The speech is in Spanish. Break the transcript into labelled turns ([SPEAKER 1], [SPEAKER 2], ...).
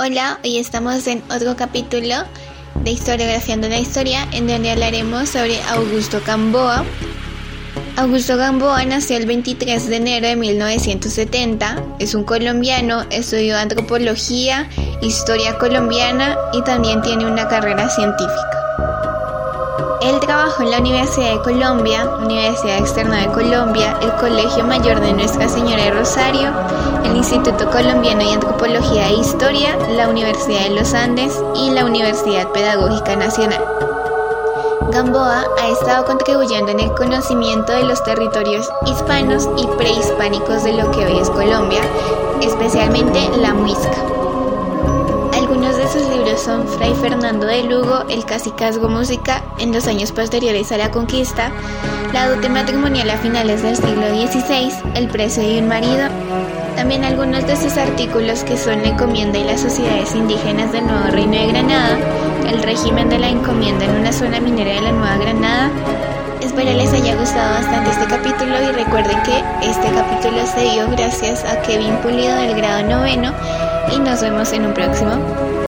[SPEAKER 1] Hola, hoy estamos en otro capítulo de Historiografiando la Historia, en donde hablaremos sobre Augusto Gamboa. Augusto Gamboa nació el 23 de enero de 1970, es un colombiano, estudió antropología, historia colombiana y también tiene una carrera científica. Él trabajó en la Universidad de Colombia, Universidad Externa de Colombia, el Colegio Mayor de Nuestra Señora de Rosario, el Instituto Colombiano de Antropología e Historia, la Universidad de los Andes y la Universidad Pedagógica Nacional. Gamboa ha estado contribuyendo en el conocimiento de los territorios hispanos y prehispánicos de lo que hoy es Colombia, especialmente la Muisca. Son Fray Fernando de Lugo, El Cacicazgo Música en los años posteriores a la conquista, La dote matrimonial a finales del siglo XVI, El precio de un marido. También algunos de sus artículos que son La encomienda y las sociedades indígenas del Nuevo Reino de Granada, El régimen de la encomienda en una zona minera de la Nueva Granada. Espero les haya gustado bastante este capítulo y recuerden que este capítulo se dio gracias a Kevin Pulido del grado noveno y nos vemos en un próximo.